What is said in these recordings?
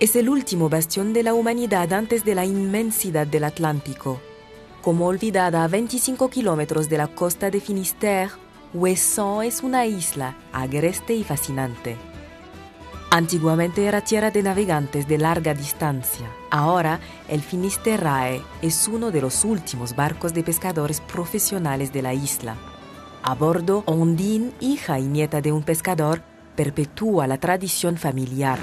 Es el último bastión de la humanidad antes de la inmensidad del Atlántico. Como olvidada a 25 kilómetros de la costa de Finisterre, Ouessant es una isla agreste y fascinante. Antiguamente era tierra de navegantes de larga distancia. Ahora, el Finisterrae es uno de los últimos barcos de pescadores profesionales de la isla. A bordo, Ondine, hija y nieta de un pescador, perpetúa la tradición familiar.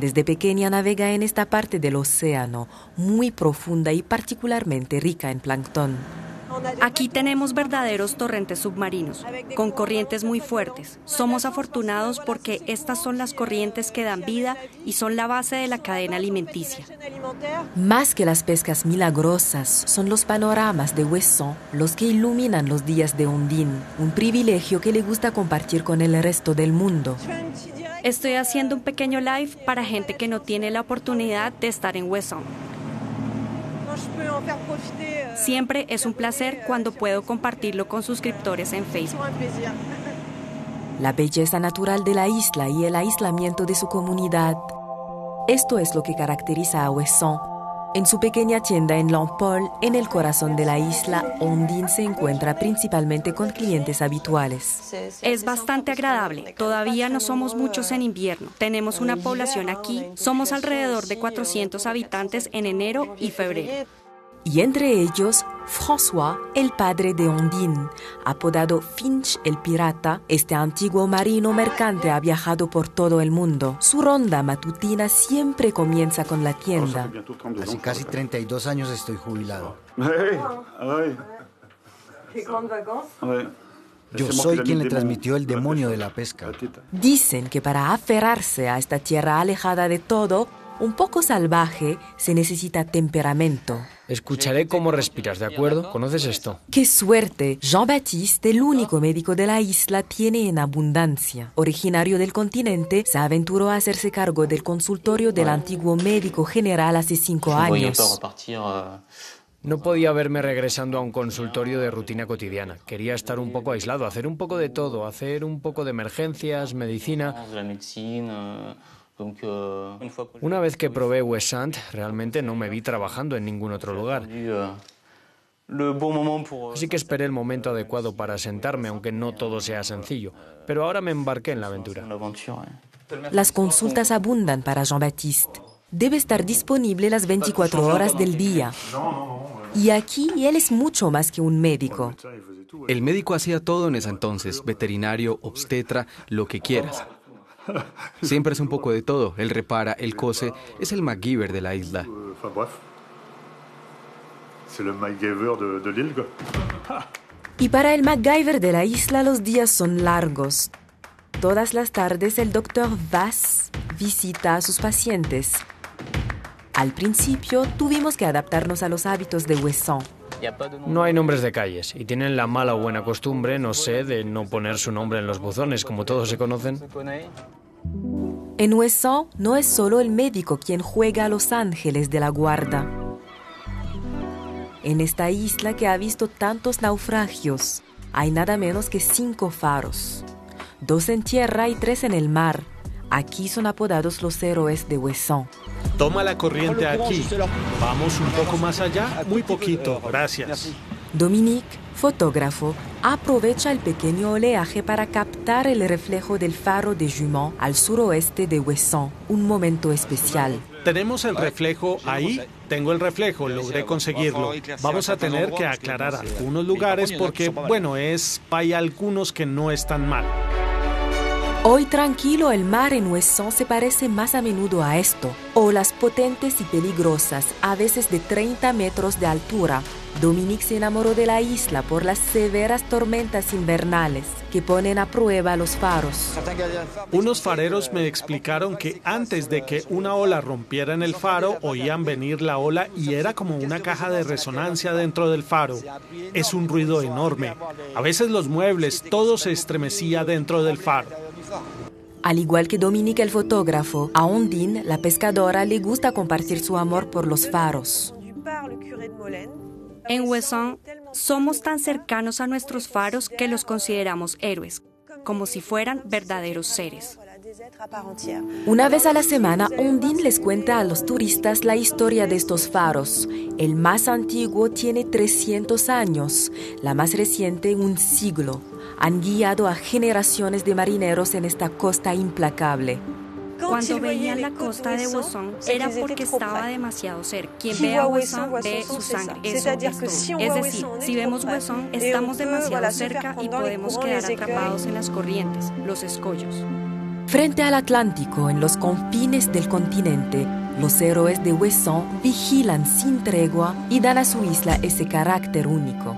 Desde pequeña navega en esta parte del océano, muy profunda y particularmente rica en plancton. Aquí tenemos verdaderos torrentes submarinos, con corrientes muy fuertes. Somos afortunados porque estas son las corrientes que dan vida y son la base de la cadena alimenticia. Más que las pescas milagrosas, son los panoramas de Huesson los que iluminan los días de Ondine, un privilegio que le gusta compartir con el resto del mundo. Estoy haciendo un pequeño live para gente que no tiene la oportunidad de estar en Huesson. Siempre es un placer cuando puedo compartirlo con suscriptores en Facebook. La belleza natural de la isla y el aislamiento de su comunidad. Esto es lo que caracteriza a Ouessant. En su pequeña tienda en Lampol, en el corazón de la isla, Ondine se encuentra principalmente con clientes habituales. Es bastante agradable. Todavía no somos muchos en invierno. Tenemos una población aquí. Somos alrededor de 400 habitantes en enero y febrero y entre ellos François, el padre de Ondine, apodado Finch el pirata. Este antiguo marino mercante ha viajado por todo el mundo. Su ronda matutina siempre comienza con la tienda. Hace casi 32 años estoy jubilado. Yo soy quien le transmitió el demonio de la pesca. Dicen que para aferrarse a esta tierra alejada de todo, un poco salvaje, se necesita temperamento. Escucharé cómo respiras, ¿de acuerdo? ¿Conoces esto? ¡Qué suerte! Jean-Baptiste, el único médico de la isla, tiene en abundancia. Originario del continente, se aventuró a hacerse cargo del consultorio del antiguo médico general hace cinco años. No podía verme regresando a un consultorio de rutina cotidiana. Quería estar un poco aislado, hacer un poco de todo, hacer un poco de emergencias, medicina. Una vez que probé Wesant, realmente no me vi trabajando en ningún otro lugar. Así que esperé el momento adecuado para sentarme, aunque no todo sea sencillo. Pero ahora me embarqué en la aventura. Las consultas abundan para Jean-Baptiste. Debe estar disponible las 24 horas del día. Y aquí él es mucho más que un médico. El médico hacía todo en ese entonces, veterinario, obstetra, lo que quieras. Siempre es un poco de todo. Él repara, él cose. Es el MacGyver de la isla. Y para el MacGyver de la isla los días son largos. Todas las tardes el doctor Vass visita a sus pacientes. Al principio tuvimos que adaptarnos a los hábitos de Wesson. No hay nombres de calles y tienen la mala o buena costumbre, no sé, de no poner su nombre en los buzones, como todos se conocen. En Wesson no es solo el médico quien juega a los ángeles de la guarda. En esta isla que ha visto tantos naufragios, hay nada menos que cinco faros, dos en tierra y tres en el mar. Aquí son apodados los héroes de Wesson. Toma la corriente aquí. Vamos un poco más allá, muy poquito, gracias. Dominique, fotógrafo, aprovecha el pequeño oleaje para captar el reflejo del faro de Jument al suroeste de Wesson, un momento especial. Tenemos el reflejo ahí. Tengo el reflejo, logré conseguirlo. Vamos a tener que aclarar algunos lugares porque, bueno, es hay algunos que no están mal. Hoy tranquilo el mar en Wesson se parece más a menudo a esto. Olas potentes y peligrosas, a veces de 30 metros de altura. Dominique se enamoró de la isla por las severas tormentas invernales que ponen a prueba los faros. Unos fareros me explicaron que antes de que una ola rompiera en el faro, oían venir la ola y era como una caja de resonancia dentro del faro. Es un ruido enorme. A veces los muebles, todo se estremecía dentro del faro. Al igual que Dominique el fotógrafo, a Ondine, la pescadora, le gusta compartir su amor por los faros. En Wesson somos tan cercanos a nuestros faros que los consideramos héroes, como si fueran verdaderos seres. Una vez a la semana, Ondine les cuenta a los turistas la historia de estos faros. El más antiguo tiene 300 años, la más reciente un siglo. Han guiado a generaciones de marineros en esta costa implacable. Cuando veían la costa de Huesón era porque estaba demasiado cerca. Quien ve a Huesón ve su sangre. Eso es Es decir, si vemos Huesón, estamos demasiado cerca y podemos quedar atrapados en las corrientes, los escollos. Frente al Atlántico, en los confines del continente, los héroes de Huesón vigilan sin tregua y dan a su isla ese carácter único.